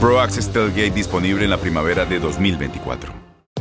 Pro Access Tailgate disponible en la primavera de 2024.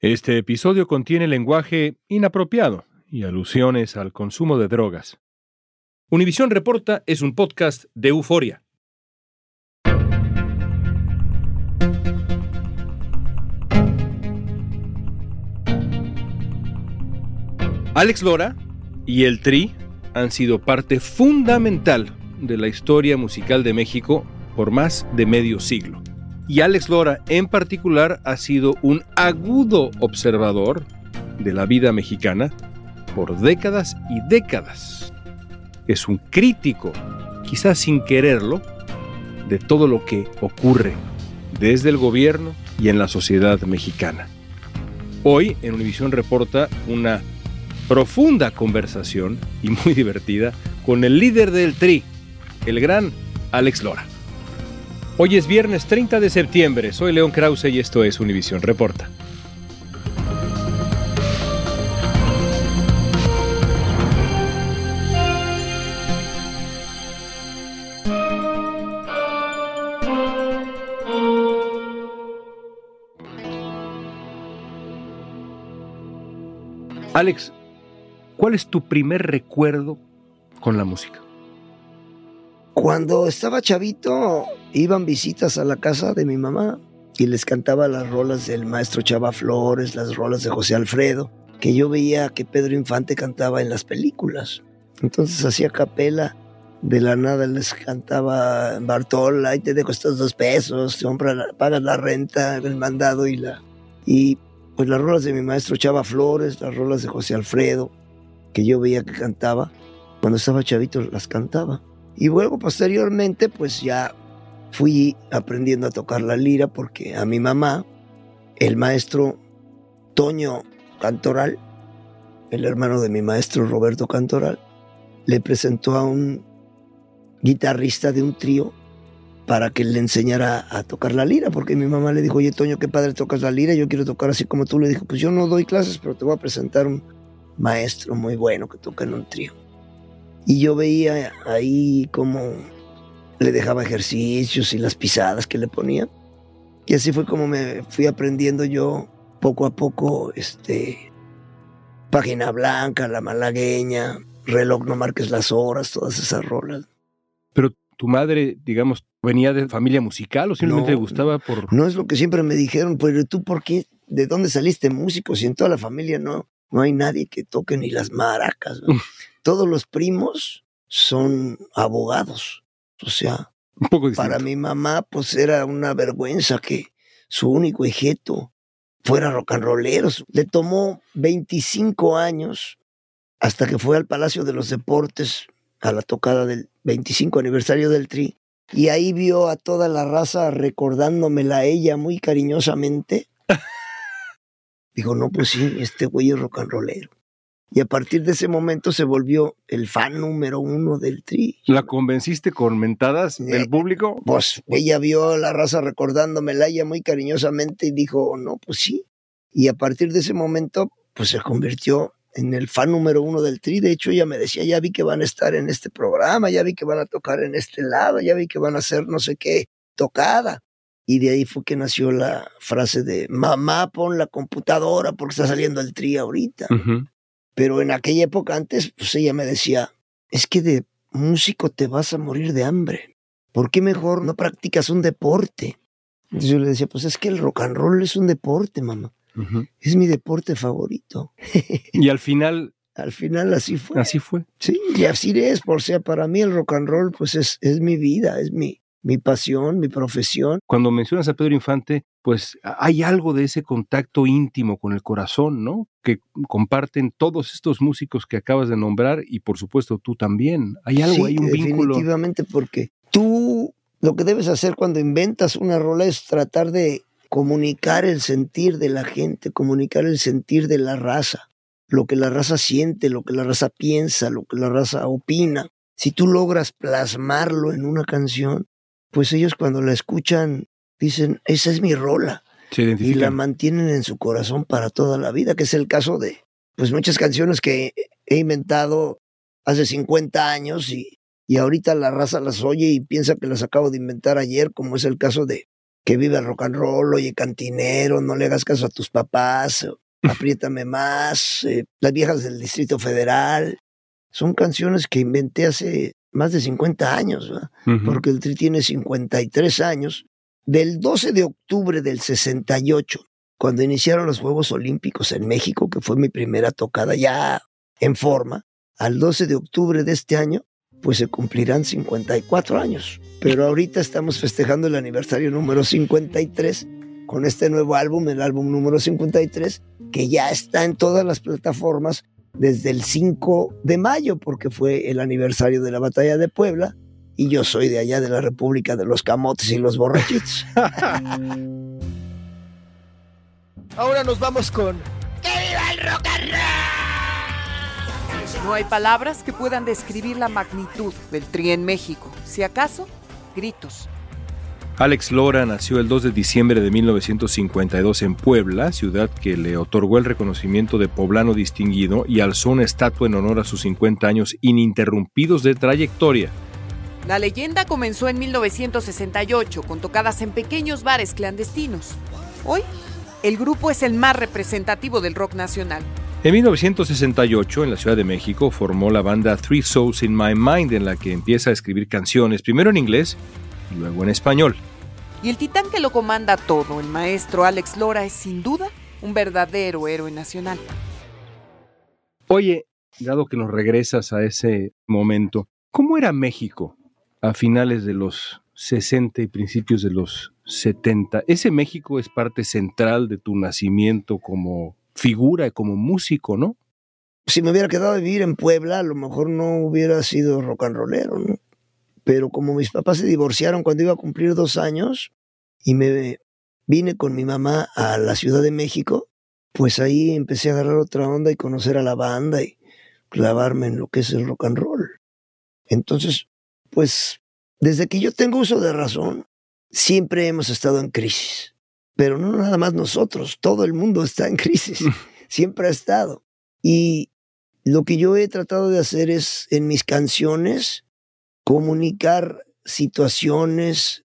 Este episodio contiene lenguaje inapropiado y alusiones al consumo de drogas. Univisión Reporta es un podcast de euforia. Alex Lora y el Tri han sido parte fundamental de la historia musical de México por más de medio siglo. Y Alex Lora en particular ha sido un agudo observador de la vida mexicana por décadas y décadas. Es un crítico, quizás sin quererlo, de todo lo que ocurre desde el gobierno y en la sociedad mexicana. Hoy en Univisión reporta una profunda conversación y muy divertida con el líder del TRI, el gran Alex Lora. Hoy es viernes 30 de septiembre, soy León Krause y esto es Univisión Reporta. Alex, ¿cuál es tu primer recuerdo con la música? Cuando estaba chavito, iban visitas a la casa de mi mamá y les cantaba las rolas del maestro Chava Flores, las rolas de José Alfredo, que yo veía que Pedro Infante cantaba en las películas. Entonces hacía capela, de la nada les cantaba Bartol, ahí te dejo estos dos pesos, te pagas la renta, el mandado y la... Y pues las rolas de mi maestro Chava Flores, las rolas de José Alfredo, que yo veía que cantaba, cuando estaba chavito las cantaba. Y luego posteriormente pues ya fui aprendiendo a tocar la lira porque a mi mamá, el maestro Toño Cantoral, el hermano de mi maestro Roberto Cantoral, le presentó a un guitarrista de un trío para que le enseñara a tocar la lira, porque mi mamá le dijo, oye Toño, qué padre tocas la lira, yo quiero tocar así como tú. Le dijo, pues yo no doy clases, pero te voy a presentar un maestro muy bueno que toca en un trío. Y yo veía ahí como le dejaba ejercicios y las pisadas que le ponía. Y así fue como me fui aprendiendo yo poco a poco, este, Página Blanca, La Malagueña, Reloj No Marques las Horas, todas esas rolas. Pero tu madre, digamos, venía de familia musical o simplemente le gustaba por... No es lo que siempre me dijeron, pero tú por qué, de dónde saliste músico si en toda la familia no, no hay nadie que toque ni las maracas. Todos los primos son abogados. O sea, para mi mamá, pues era una vergüenza que su único hijeto fuera rock and rollero. Le tomó 25 años hasta que fue al Palacio de los Deportes a la tocada del 25 aniversario del Tri. Y ahí vio a toda la raza recordándomela a ella muy cariñosamente. Dijo, no, pues sí, este güey es rock and rollero. Y a partir de ese momento se volvió el fan número uno del Tri. ¿La convenciste con mentadas del público? Pues ella vio a la raza recordándomela ella muy cariñosamente y dijo, no, pues sí. Y a partir de ese momento, pues se convirtió en el fan número uno del Tri. De hecho, ella me decía, ya vi que van a estar en este programa, ya vi que van a tocar en este lado, ya vi que van a hacer no sé qué tocada. Y de ahí fue que nació la frase de, mamá, pon la computadora porque está saliendo el Tri ahorita. Pero en aquella época antes, pues ella me decía, es que de músico te vas a morir de hambre. ¿Por qué mejor no practicas un deporte? Entonces yo le decía, pues es que el rock and roll es un deporte, mamá. Es mi deporte favorito. y al final... Al final así fue. Así fue. Sí, y así es. Por sea, para mí el rock and roll pues es, es mi vida, es mi, mi pasión, mi profesión. Cuando mencionas a Pedro Infante, pues hay algo de ese contacto íntimo con el corazón, ¿no? Que comparten todos estos músicos que acabas de nombrar y por supuesto tú también. Hay algo, hay un vínculo. Definitivamente, porque tú lo que debes hacer cuando inventas una rola es tratar de comunicar el sentir de la gente, comunicar el sentir de la raza, lo que la raza siente, lo que la raza piensa, lo que la raza opina. Si tú logras plasmarlo en una canción, pues ellos cuando la escuchan dicen, esa es mi rola. y la mantienen en su corazón para toda la vida, que es el caso de pues muchas canciones que he inventado hace 50 años y, y ahorita la raza las oye y piensa que las acabo de inventar ayer, como es el caso de que vive el rock and roll, oye cantinero, no le hagas caso a tus papás, apriétame más, eh, las viejas del Distrito Federal. Son canciones que inventé hace más de 50 años, porque el Tri tiene 53 años. Del 12 de octubre del 68, cuando iniciaron los Juegos Olímpicos en México, que fue mi primera tocada ya en forma, al 12 de octubre de este año, pues se cumplirán 54 años. Pero ahorita estamos festejando el aniversario número 53 con este nuevo álbum, el álbum número 53, que ya está en todas las plataformas desde el 5 de mayo, porque fue el aniversario de la batalla de Puebla, y yo soy de allá de la República de los Camotes y los Borrachitos. Ahora nos vamos con ¡Que viva el rock and roll! No hay palabras que puedan describir la magnitud del tri en México. Si acaso, gritos. Alex Lora nació el 2 de diciembre de 1952 en Puebla, ciudad que le otorgó el reconocimiento de poblano distinguido y alzó una estatua en honor a sus 50 años ininterrumpidos de trayectoria. La leyenda comenzó en 1968 con tocadas en pequeños bares clandestinos. Hoy, el grupo es el más representativo del rock nacional. En 1968, en la Ciudad de México, formó la banda Three Souls in My Mind, en la que empieza a escribir canciones, primero en inglés y luego en español. Y el titán que lo comanda todo, el maestro Alex Lora, es sin duda un verdadero héroe nacional. Oye, dado que nos regresas a ese momento, ¿cómo era México a finales de los 60 y principios de los 70? Ese México es parte central de tu nacimiento como figura, y como músico, ¿no? Si me hubiera quedado a vivir en Puebla, a lo mejor no hubiera sido rock and rollero, ¿no? Pero como mis papás se divorciaron cuando iba a cumplir dos años y me vine con mi mamá a la Ciudad de México, pues ahí empecé a agarrar otra onda y conocer a la banda y clavarme en lo que es el rock and roll. Entonces, pues desde que yo tengo uso de razón, siempre hemos estado en crisis. Pero no nada más nosotros, todo el mundo está en crisis. siempre ha estado. Y lo que yo he tratado de hacer es en mis canciones comunicar situaciones,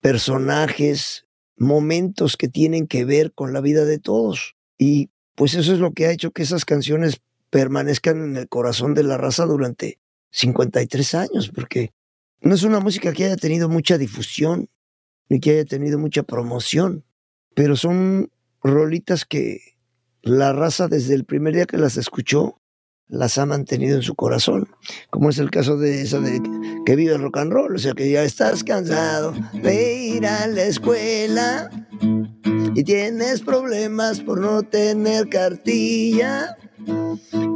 personajes, momentos que tienen que ver con la vida de todos. Y pues eso es lo que ha hecho que esas canciones permanezcan en el corazón de la raza durante 53 años, porque no es una música que haya tenido mucha difusión, ni que haya tenido mucha promoción, pero son rolitas que la raza desde el primer día que las escuchó las ha mantenido en su corazón, como es el caso de esa de que vive el rock and roll, o sea que ya estás cansado de ir a la escuela y tienes problemas por no tener cartilla.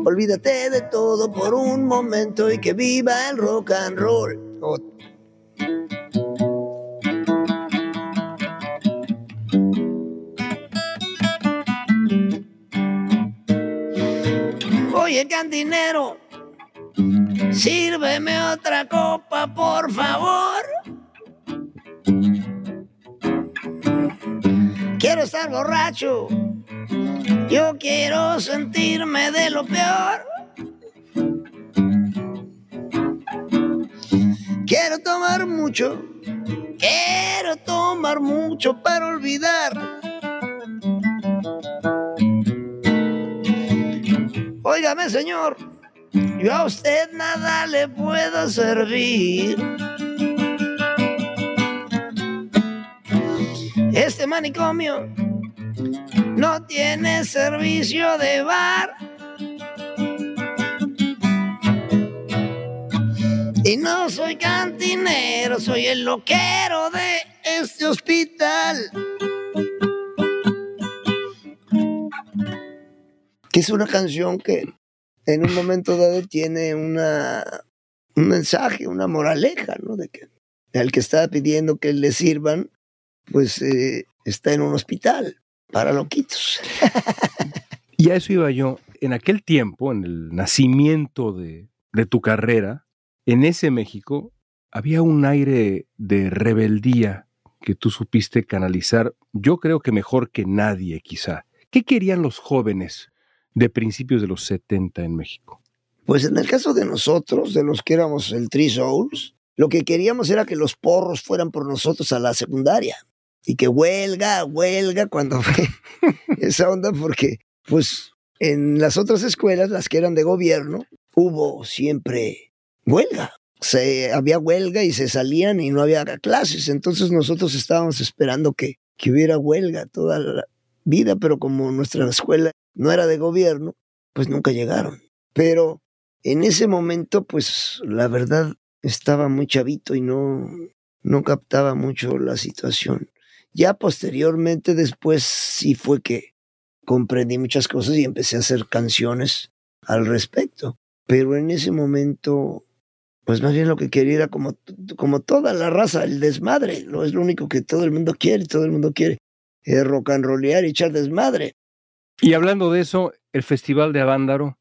Olvídate de todo por un momento y que viva el rock and roll. Oye, cantinero, sírveme otra copa, por favor. Quiero estar borracho. Yo quiero sentirme de lo peor. Quiero tomar mucho. Quiero tomar mucho para olvidar. Óigame, señor, yo a usted nada le puedo servir. Este manicomio no tiene servicio de bar. Y no soy cantinero, soy el loquero de este hospital. Que es una canción que en un momento dado tiene una, un mensaje, una moraleja, ¿no? De que el que está pidiendo que le sirvan, pues eh, está en un hospital para loquitos. y a eso iba yo. En aquel tiempo, en el nacimiento de, de tu carrera, en ese México había un aire de rebeldía que tú supiste canalizar, yo creo que mejor que nadie quizá. ¿Qué querían los jóvenes de principios de los 70 en México? Pues en el caso de nosotros, de los que éramos el Three Souls, lo que queríamos era que los porros fueran por nosotros a la secundaria y que huelga, huelga cuando fue esa onda, porque pues en las otras escuelas, las que eran de gobierno, hubo siempre huelga. Se, había huelga y se salían y no había clases. Entonces nosotros estábamos esperando que, que hubiera huelga toda la vida, pero como nuestra escuela no era de gobierno, pues nunca llegaron. Pero en ese momento, pues la verdad estaba muy chavito y no, no captaba mucho la situación. Ya posteriormente, después sí fue que comprendí muchas cosas y empecé a hacer canciones al respecto. Pero en ese momento, pues más bien lo que quería era como, como toda la raza, el desmadre. No es lo único que todo el mundo quiere, todo el mundo quiere es rock and rollear y echar desmadre. Y hablando de eso, el Festival de Avándaro,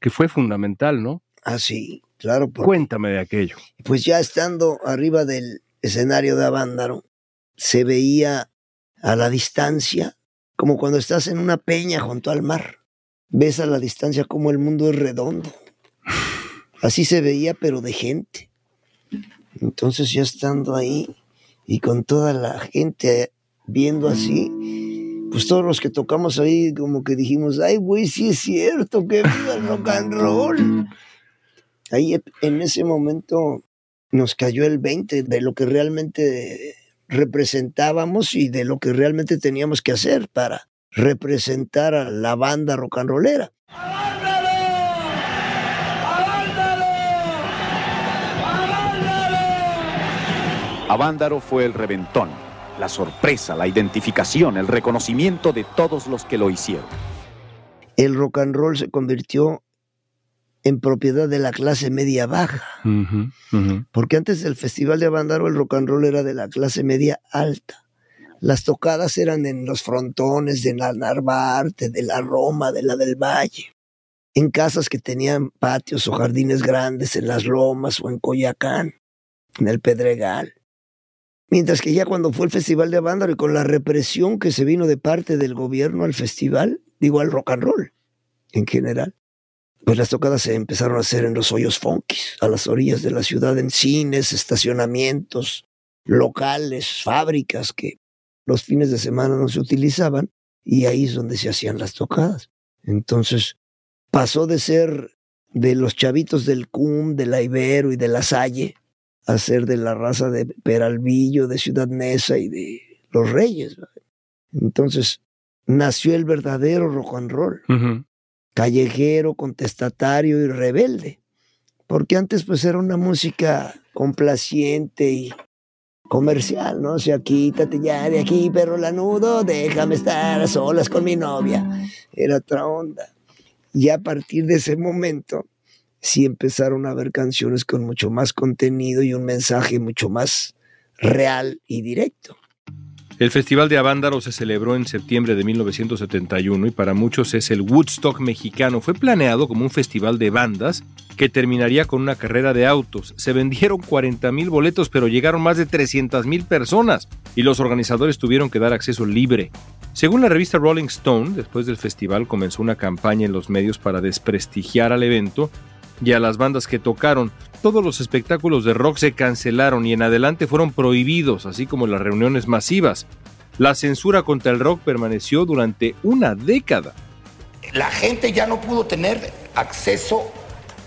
que fue fundamental, ¿no? Ah, sí, claro. Cuéntame de aquello. Pues ya estando arriba del escenario de Avándaro, se veía a la distancia, como cuando estás en una peña junto al mar. Ves a la distancia como el mundo es redondo. Así se veía, pero de gente. Entonces ya estando ahí y con toda la gente viendo así, pues todos los que tocamos ahí como que dijimos, ay, güey, sí es cierto, que viva el rock and roll. Ahí en ese momento nos cayó el 20 de lo que realmente representábamos y de lo que realmente teníamos que hacer para representar a la banda rock and rollera. Avándaro fue el reventón, la sorpresa, la identificación, el reconocimiento de todos los que lo hicieron. El rock and roll se convirtió en propiedad de la clase media baja. Porque antes del Festival de Abandaro el rock and roll era de la clase media alta. Las tocadas eran en los frontones de la Narvarte, de la Roma, de la del Valle. En casas que tenían patios o jardines grandes en las lomas o en Coyacán, en el Pedregal. Mientras que ya cuando fue el Festival de Abandaro y con la represión que se vino de parte del gobierno al festival, digo al rock and roll en general, pues las tocadas se empezaron a hacer en los hoyos funkis, a las orillas de la ciudad, en cines, estacionamientos, locales, fábricas que los fines de semana no se utilizaban y ahí es donde se hacían las tocadas. Entonces pasó de ser de los chavitos del CUM, de la Ibero y de la Salle, a ser de la raza de Peralvillo, de Ciudad Neza y de los Reyes. Entonces nació el verdadero rock and roll callejero, contestatario y rebelde. Porque antes pues era una música complaciente y comercial, ¿no? O sea, quítate ya de aquí, perro lanudo, déjame estar a solas con mi novia. Era otra onda. Y a partir de ese momento, sí empezaron a haber canciones con mucho más contenido y un mensaje mucho más real y directo. El Festival de Avándaro se celebró en septiembre de 1971 y para muchos es el Woodstock mexicano. Fue planeado como un festival de bandas que terminaría con una carrera de autos. Se vendieron 40 mil boletos, pero llegaron más de 300 mil personas y los organizadores tuvieron que dar acceso libre. Según la revista Rolling Stone, después del festival comenzó una campaña en los medios para desprestigiar al evento y a las bandas que tocaron. Todos los espectáculos de rock se cancelaron y en adelante fueron prohibidos, así como las reuniones masivas. La censura contra el rock permaneció durante una década. La gente ya no pudo tener acceso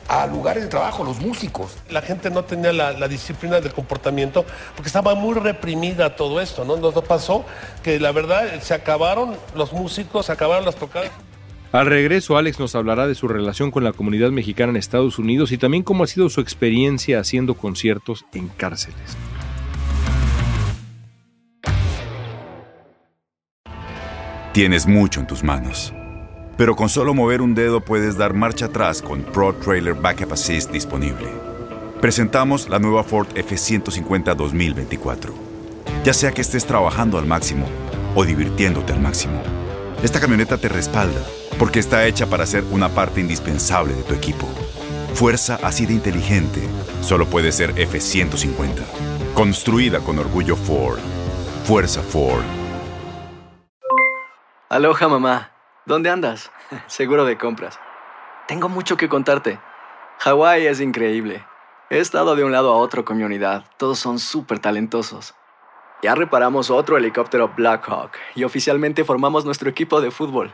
a lugares de trabajo, los músicos. La gente no tenía la, disciplina del comportamiento porque estaba muy reprimida todo esto, ¿no? Nos pasó que la verdad se acabaron los músicos, se acabaron las tocadas. Al regreso, Alex nos hablará de su relación con la comunidad mexicana en Estados Unidos y también cómo ha sido su experiencia haciendo conciertos en cárceles. Tienes mucho en tus manos, pero con solo mover un dedo puedes dar marcha atrás con Pro Trailer Backup Assist disponible. Presentamos la nueva Ford F150 2024. Ya sea que estés trabajando al máximo o divirtiéndote al máximo, esta camioneta te respalda porque está hecha para ser una parte indispensable de tu equipo. Fuerza así de inteligente solo puede ser F-150. Construida con orgullo Ford. Fuerza Ford. Aloha mamá. ¿Dónde andas? Seguro de compras. Tengo mucho que contarte. Hawái es increíble. He estado de un lado a otro con mi unidad. Todos son súper talentosos. Ya reparamos otro helicóptero Blackhawk y oficialmente formamos nuestro equipo de fútbol.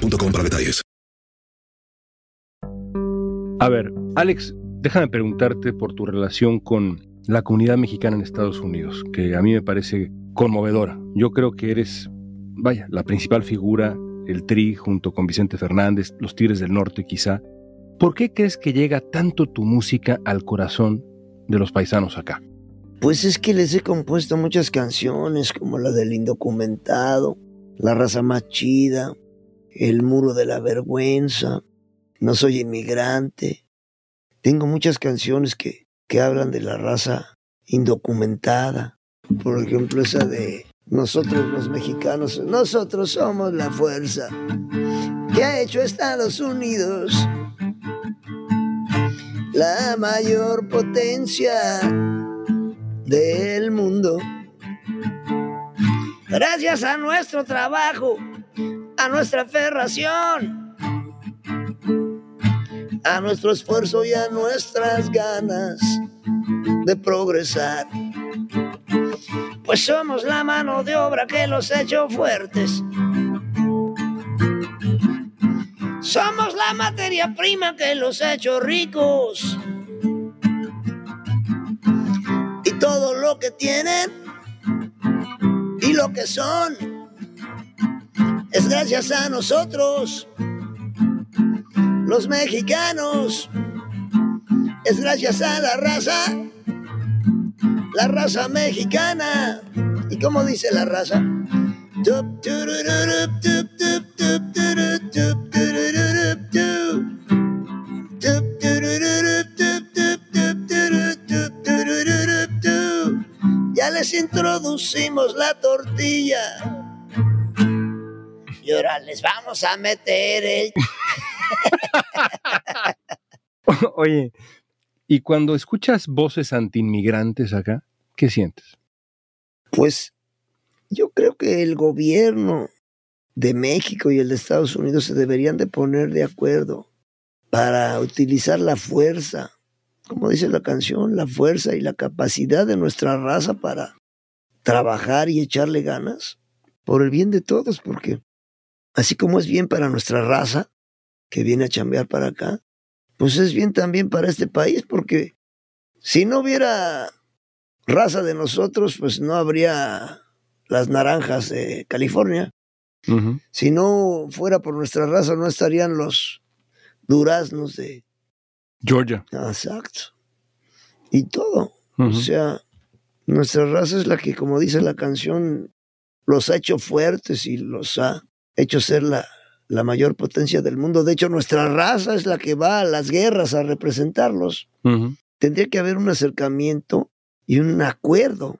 para detalles. A ver, Alex, déjame preguntarte por tu relación con la comunidad mexicana en Estados Unidos, que a mí me parece conmovedora. Yo creo que eres, vaya, la principal figura, el Tri, junto con Vicente Fernández, los Tigres del Norte quizá. ¿Por qué crees que llega tanto tu música al corazón de los paisanos acá? Pues es que les he compuesto muchas canciones, como la del indocumentado, La raza más chida, el muro de la vergüenza, no soy inmigrante. Tengo muchas canciones que, que hablan de la raza indocumentada. Por ejemplo, esa de nosotros los mexicanos, nosotros somos la fuerza que ha hecho Estados Unidos la mayor potencia del mundo. Gracias a nuestro trabajo a nuestra aferración, a nuestro esfuerzo y a nuestras ganas de progresar. Pues somos la mano de obra que los ha hecho fuertes. Somos la materia prima que los ha hecho ricos. Y todo lo que tienen y lo que son es gracias a nosotros, los mexicanos, es gracias a la raza, la raza mexicana. ¿Y cómo dice la raza? Ya les introducimos la tortilla y ahora les vamos a meter el... Oye, y cuando escuchas voces antiinmigrantes acá, ¿qué sientes? Pues yo creo que el gobierno de México y el de Estados Unidos se deberían de poner de acuerdo para utilizar la fuerza, como dice la canción, la fuerza y la capacidad de nuestra raza para trabajar y echarle ganas por el bien de todos, porque así como es bien para nuestra raza, que viene a chambear para acá, pues es bien también para este país, porque si no hubiera raza de nosotros, pues no habría las naranjas de California. Si no fuera por nuestra raza, no estarían los duraznos de Georgia. Exacto. Y todo. O sea, nuestra raza es la que, como dice la canción, los ha hecho fuertes y los ha hecho ser la, la mayor potencia del mundo. De hecho, nuestra raza es la que va a las guerras a representarlos. Tendría que haber un acercamiento y un acuerdo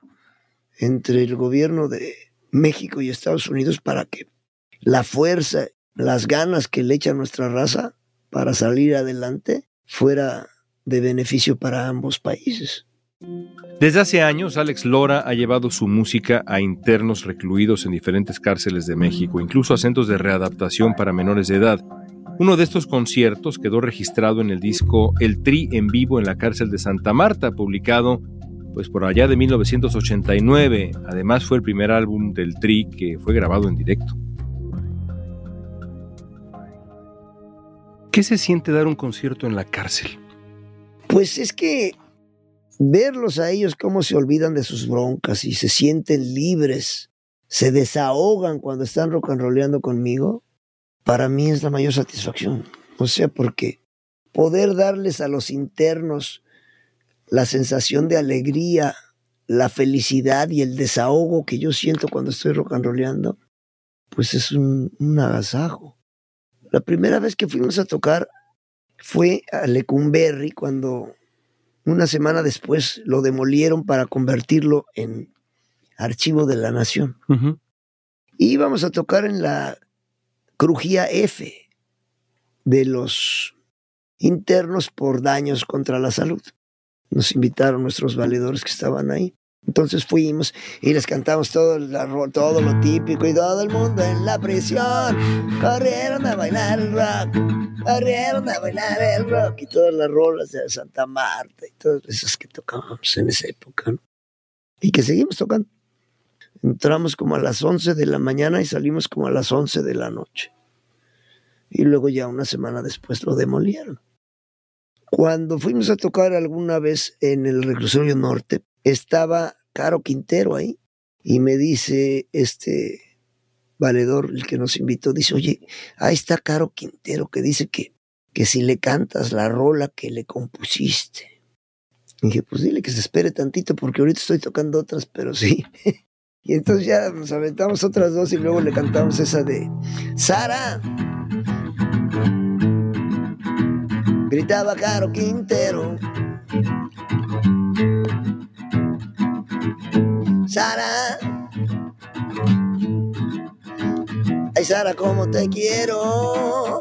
entre el gobierno de México y Estados Unidos para que la fuerza, las ganas que le echa nuestra raza para salir adelante fuera de beneficio para ambos países. Desde hace años, Alex Lora ha llevado su música a internos recluidos en diferentes cárceles de México, incluso a centros de readaptación para menores de edad. Uno de estos conciertos quedó registrado en el disco El Tri en vivo en la cárcel de Santa Marta, publicado pues por allá de 1989. Además fue el primer álbum del Tri que fue grabado en directo. ¿Qué se siente dar un concierto en la cárcel? Pues es que verlos a ellos cómo se olvidan de sus broncas y se sienten libres, se desahogan cuando están rock and rollando conmigo, para mí es la mayor satisfacción. O sea, porque poder darles a los internos la sensación de alegría, la felicidad y el desahogo que yo siento cuando estoy rock and rollando, pues es un, agasajo. La primera vez que fuimos a tocar fue a Lecumberri cuando una semana después lo demolieron para convertirlo en archivo de la nación. Y íbamos a tocar en la crujía F de los internos por daños contra la salud. Nos invitaron nuestros valedores que estaban ahí. Entonces fuimos y les cantamos todo, todo lo típico y todo el mundo en la prisión. Corrieron a bailar el rock, corrieron a bailar el rock y todas las rolas de Santa Marta y todas esas que tocábamos en esa época. Y que seguimos tocando. Entramos como a las 11 de la mañana y salimos como a las 11 de la noche. Y luego ya una semana después lo demolieron. Cuando fuimos a tocar alguna vez en el reclusorio norte, estaba Caro Quintero ahí y me dice este valedor, el que nos invitó, dice, oye, ahí está Caro Quintero que dice que, que si le cantas la rola que le compusiste. Y dije, pues dile que se espere tantito porque ahorita estoy tocando otras, pero sí. y entonces ya nos aventamos otras dos y luego le cantamos esa de Sara. Gritaba Caro Quintero. Ay, Sara, cómo te quiero.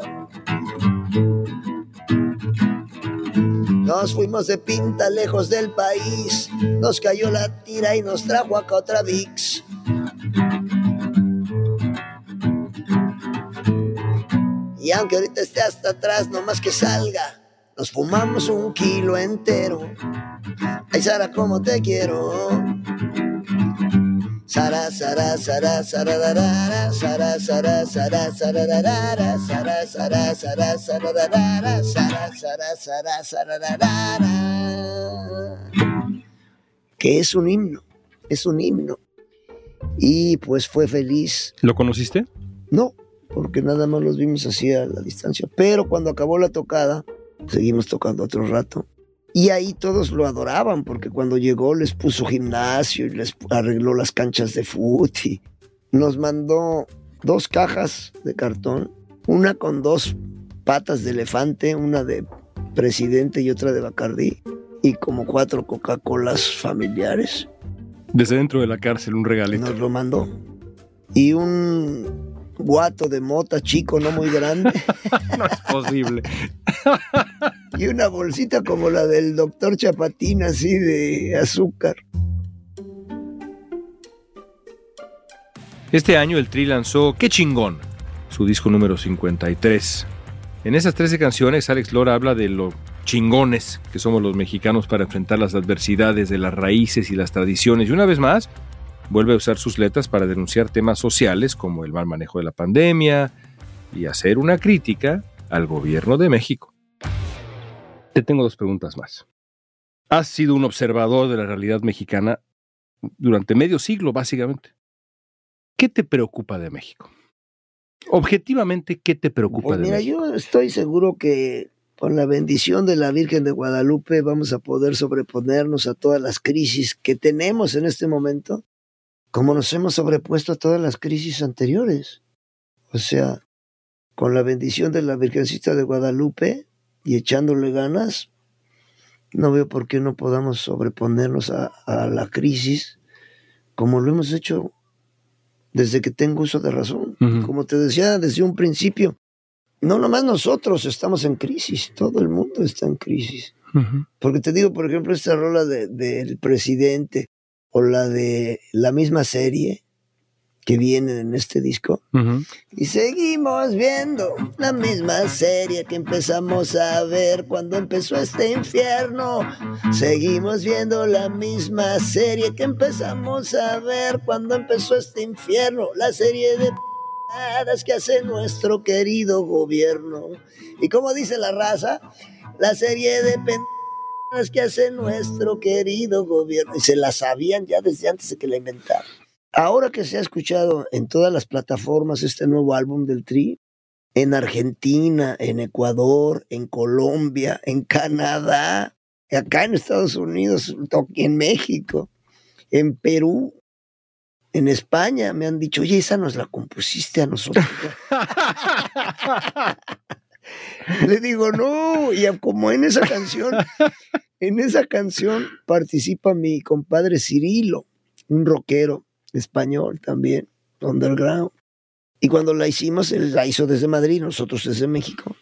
Nos fuimos de pinta lejos del país, nos cayó la tira y nos trajo acá otra VIX. Y aunque ahorita esté hasta atrás, no más que salga, nos fumamos un kilo entero. Ay, Sara, cómo te quiero. Sara, Sara, Sara, Sara, Sara, Sara, Sara, Sara, Sara, Sara, Sara, Sara, Sara, Sara, Sara, Sara, Sara, Sara, que es un himno, es un himno. Y pues fue feliz. ¿Lo conociste? No, porque nada más los vimos así a la distancia. Pero cuando acabó la tocada, seguimos tocando otro rato. Y ahí todos lo adoraban, porque cuando llegó les puso gimnasio y les arregló las canchas de fútbol y nos mandó dos cajas de cartón, una con dos patas de elefante, una de presidente y otra de Bacardí, y como cuatro Coca-Colas familiares. Desde dentro de la cárcel, un regalito. Nos lo mandó. Y un guato de mota chico, no muy grande. no es posible. y una bolsita como la del doctor Chapatín, así de azúcar. Este año el Tri lanzó Qué chingón, su disco número 53. En esas 13 canciones, Alex Lora habla de lo chingones que somos los mexicanos para enfrentar las adversidades de las raíces y las tradiciones. Y una vez más, vuelve a usar sus letras para denunciar temas sociales como el mal manejo de la pandemia y hacer una crítica al gobierno de México. Te tengo dos preguntas más. Has sido un observador de la realidad mexicana durante medio siglo, básicamente. ¿Qué te preocupa de México? Objetivamente, ¿qué te preocupa Pues de mira, México? yo estoy seguro que con la bendición de la Virgen de Guadalupe vamos a poder sobreponernos a todas las crisis que tenemos en este momento, como nos hemos sobrepuesto a todas las crisis anteriores. O sea, con la bendición de la Virgencita de Guadalupe y echándole ganas, no veo por qué no podamos sobreponernos a, a la crisis como lo hemos hecho desde que tengo uso de razón. Como te decía desde un principio, no nomás nosotros estamos en crisis, todo el mundo está en crisis. Porque te digo, por ejemplo, esta rola de- del presidente o la de la misma serie que viene en este disco. Y seguimos viendo la misma serie que empezamos a ver cuando empezó este infierno. Seguimos viendo la misma serie que empezamos a ver cuando empezó este infierno. La serie de p***adas que hace nuestro querido gobierno. Y como dice la raza, la serie de pendejadas que hace nuestro querido gobierno. Y se la sabían ya desde antes de que la inventaran. Ahora que se ha escuchado en todas las plataformas este nuevo álbum del Tri, en Argentina, en Ecuador, en Colombia, en Canadá, acá en Estados Unidos, en México, en Perú, en España, me han dicho, oye, esa nos la compusiste a nosotros. Le digo, no, y como en esa canción, en esa canción participa mi compadre Cirilo, un rockero español también, underground. Y cuando la hicimos, él la hizo desde Madrid, nosotros desde México.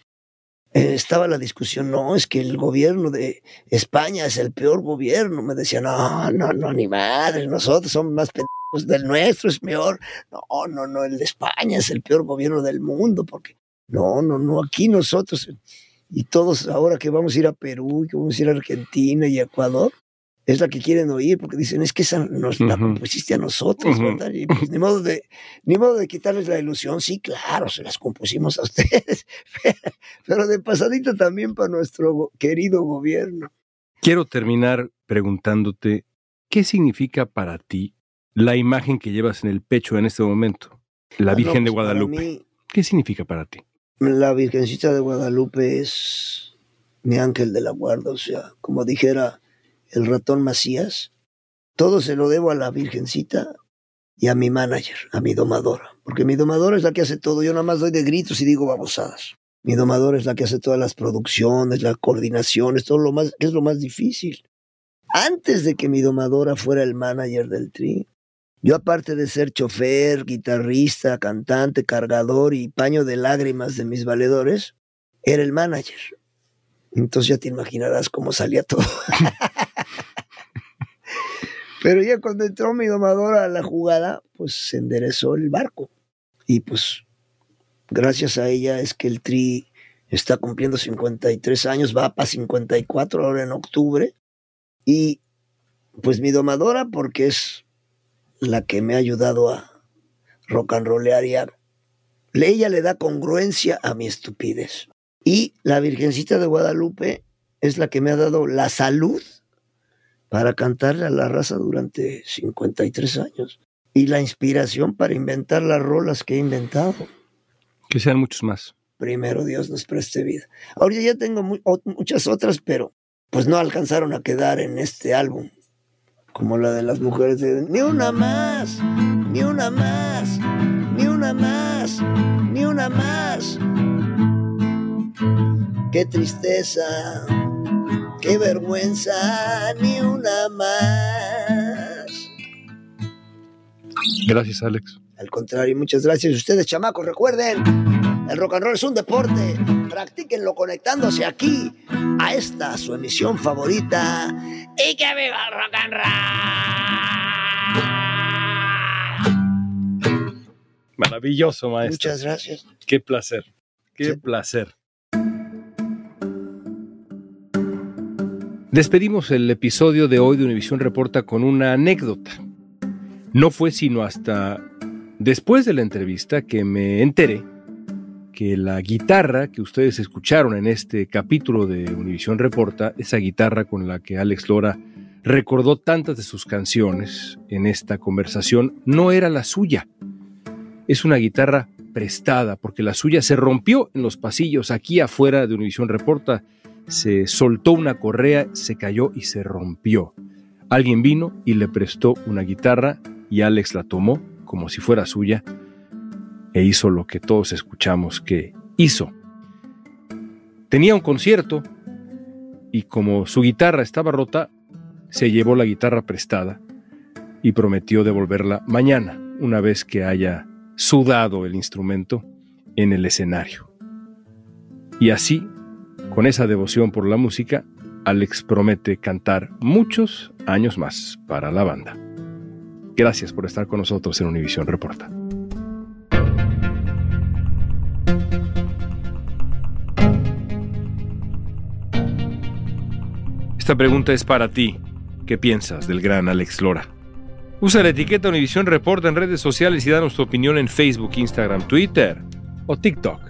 eh, estaba la discusión, no, es que el gobierno de España es el peor gobierno. Me decían, no, no, no, ni madre, nosotros somos más pendejos, del nuestro es peor. No, no, no, el de España es el peor gobierno del mundo, porque no, no, no, aquí nosotros, y todos ahora que vamos a ir a Perú, que vamos a ir a Argentina y Ecuador, es la que quieren oír, porque dicen, es que esa nos la compusiste a nosotros. Y pues, ni, modo de, ni modo de quitarles la ilusión, sí, claro, se las compusimos a ustedes, pero de pasadito también para nuestro querido gobierno. Quiero terminar preguntándote, ¿qué significa para ti la imagen que llevas en el pecho en este momento? La Ah, Virgen de pues, Guadalupe. mí, ¿Qué significa para ti? La Virgencita de Guadalupe es mi ángel de la guarda, o sea, como dijera el ratón Macías, todo se lo debo a la Virgencita y a mi manager, a mi domadora, porque mi domadora es la que hace todo, yo nada más doy de gritos y digo babosadas. Mi domadora es la que hace todas las producciones, las coordinaciones, todo lo más, es lo más difícil. Antes de que mi domadora fuera el manager del tri, yo aparte de ser chofer, guitarrista, cantante, cargador y paño de lágrimas de mis valedores, era el manager. Entonces ya te imaginarás cómo salía todo. Pero ya cuando entró mi domadora a la jugada, pues se enderezó el barco. Y pues gracias a ella es que el Tri está cumpliendo 53 años, va para 54 ahora en octubre. Y pues mi domadora porque es la que me ha ayudado a rock and rollear y a... Ella le da congruencia a mi estupidez. Y la Virgencita de Guadalupe es la que me ha dado la salud para cantarle a la raza durante 53 años. Y la inspiración para inventar las rolas que he inventado. Que sean muchos más. Primero Dios nos preste vida. Ahorita ya tengo mu- muchas otras, pero pues no alcanzaron a quedar en este álbum. Como la de las mujeres de Ni una más, ni una más, ni una más, ni una más. Qué tristeza, qué vergüenza, ni una más. Gracias, Alex. Al contrario, muchas gracias. Ustedes, chamacos, recuerden, el rock and roll es un deporte. Practíquenlo conectándose aquí a esta su emisión favorita. Y que viva el rock and roll. Maravilloso, maestro. Muchas gracias. Qué placer. Qué placer. Despedimos el episodio de hoy de Univisión Reporta con una anécdota. No fue sino hasta después de la entrevista que me enteré que la guitarra que ustedes escucharon en este capítulo de Univisión Reporta, esa guitarra con la que Alex Lora recordó tantas de sus canciones en esta conversación, no era la suya. Es una guitarra prestada porque la suya se rompió en los pasillos aquí afuera de Univisión Reporta. Se soltó una correa, se cayó y se rompió. Alguien vino y le prestó una guitarra y Alex la tomó como si fuera suya e hizo lo que todos escuchamos que hizo. Tenía un concierto y como su guitarra estaba rota, se llevó la guitarra prestada y prometió devolverla mañana, una vez que haya sudado el instrumento en el escenario. Y así, con esa devoción por la música, Alex promete cantar muchos años más para la banda. Gracias por estar con nosotros en Univisión Reporta. Esta pregunta es para ti. ¿Qué piensas del gran Alex Lora? Usa la etiqueta Univisión Reporta en redes sociales y danos tu opinión en Facebook, Instagram, Twitter o TikTok.